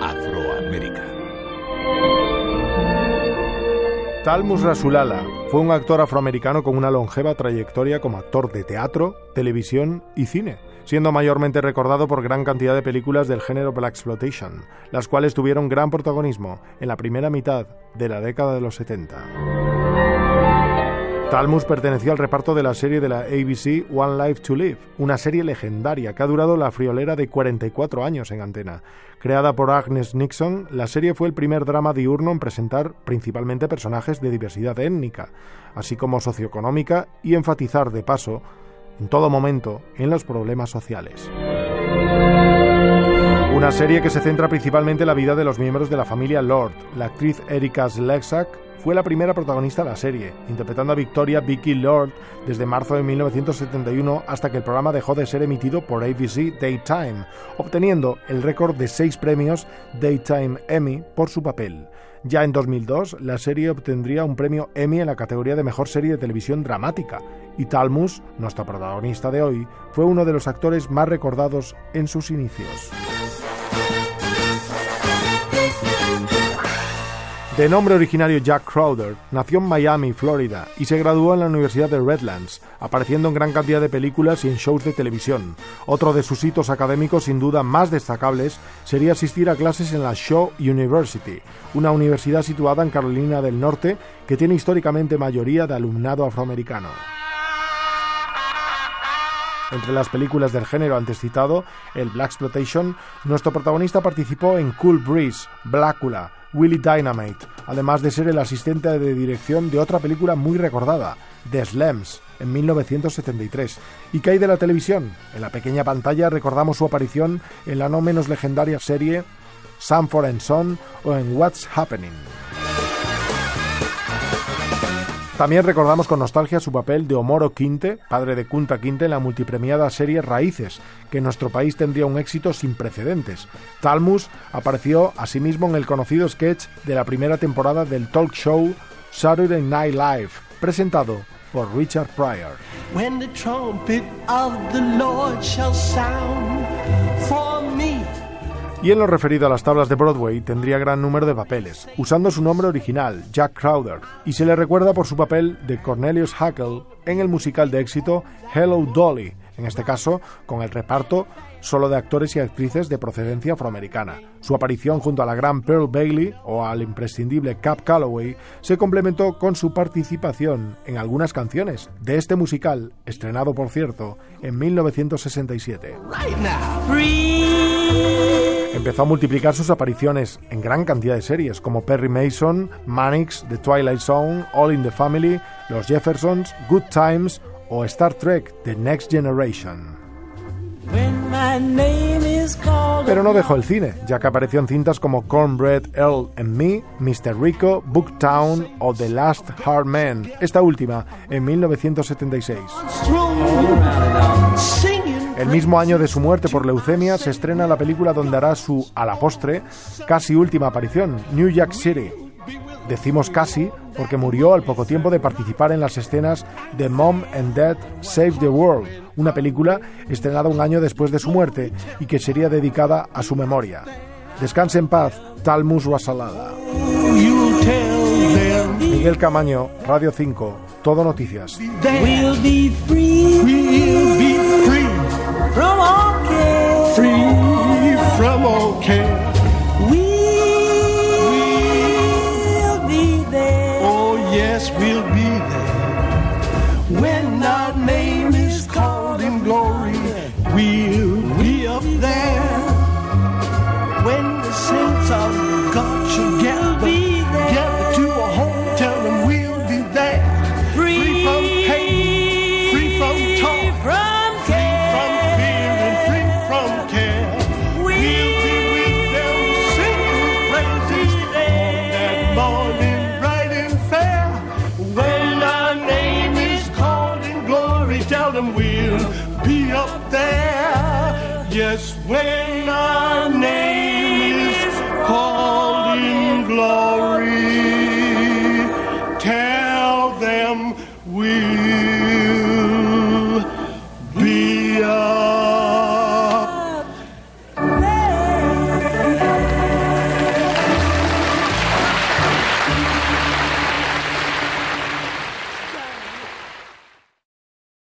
Afroamérica. Talmus Rasulala fue un actor afroamericano con una longeva trayectoria como actor de teatro, televisión y cine, siendo mayormente recordado por gran cantidad de películas del género Black Exploitation, las cuales tuvieron gran protagonismo en la primera mitad de la década de los 70. Talmus perteneció al reparto de la serie de la ABC One Life to Live, una serie legendaria que ha durado la friolera de 44 años en antena. Creada por Agnes Nixon, la serie fue el primer drama diurno en presentar principalmente personajes de diversidad étnica, así como socioeconómica y enfatizar de paso, en todo momento, en los problemas sociales. Una serie que se centra principalmente en la vida de los miembros de la familia Lord. La actriz Erika Slexak fue la primera protagonista de la serie, interpretando a Victoria Vicky Lord desde marzo de 1971 hasta que el programa dejó de ser emitido por ABC Daytime, obteniendo el récord de seis premios Daytime Emmy por su papel. Ya en 2002, la serie obtendría un premio Emmy en la categoría de Mejor Serie de Televisión Dramática, y Talmus, nuestro protagonista de hoy, fue uno de los actores más recordados en sus inicios. De nombre originario Jack Crowder, nació en Miami, Florida, y se graduó en la Universidad de Redlands, apareciendo en gran cantidad de películas y en shows de televisión. Otro de sus hitos académicos sin duda más destacables sería asistir a clases en la Shaw University, una universidad situada en Carolina del Norte que tiene históricamente mayoría de alumnado afroamericano. Entre las películas del género antes citado, el Black Exploitation, nuestro protagonista participó en Cool Breeze, Blácula, Willy Dynamite, además de ser el asistente de dirección de otra película muy recordada, The Slams, en 1973. ¿Y qué hay de la televisión? En la pequeña pantalla recordamos su aparición en la no menos legendaria serie Sanford and Son o en What's Happening. También recordamos con nostalgia su papel de Omoro Quinte, padre de Kunta Quinte, en la multipremiada serie Raíces, que en nuestro país tendría un éxito sin precedentes. Talmus apareció asimismo en el conocido sketch de la primera temporada del talk show Saturday Night Live, presentado por Richard Pryor. Y en lo referido a las tablas de Broadway tendría gran número de papeles, usando su nombre original, Jack Crowder, y se le recuerda por su papel de Cornelius Hackle en el musical de éxito Hello Dolly, en este caso con el reparto solo de actores y actrices de procedencia afroamericana. Su aparición junto a la gran Pearl Bailey o al imprescindible Cap Calloway se complementó con su participación en algunas canciones de este musical, estrenado por cierto en 1967. Right now. Empezó a multiplicar sus apariciones en gran cantidad de series como Perry Mason, Mannix, The Twilight Zone, All in the Family, Los Jeffersons, Good Times o Star Trek The Next Generation. Pero no dejó el cine, ya que apareció en cintas como Cornbread Earl and Me, Mr. Rico, Booktown o The Last Hard Man, esta última en 1976. El mismo año de su muerte por leucemia se estrena la película donde hará su, a la postre, casi última aparición, New York City. Decimos casi porque murió al poco tiempo de participar en las escenas de Mom and Dad Save the World, una película estrenada un año después de su muerte y que sería dedicada a su memoria. Descanse en paz, Talmus them Miguel Camaño, Radio 5, Todo Noticias. From all care. Free from all care. We'll be there. Oh yes, we'll be there. When our name is called in glory, we'll be up there. Yes, when our name is called in glory, tell them we.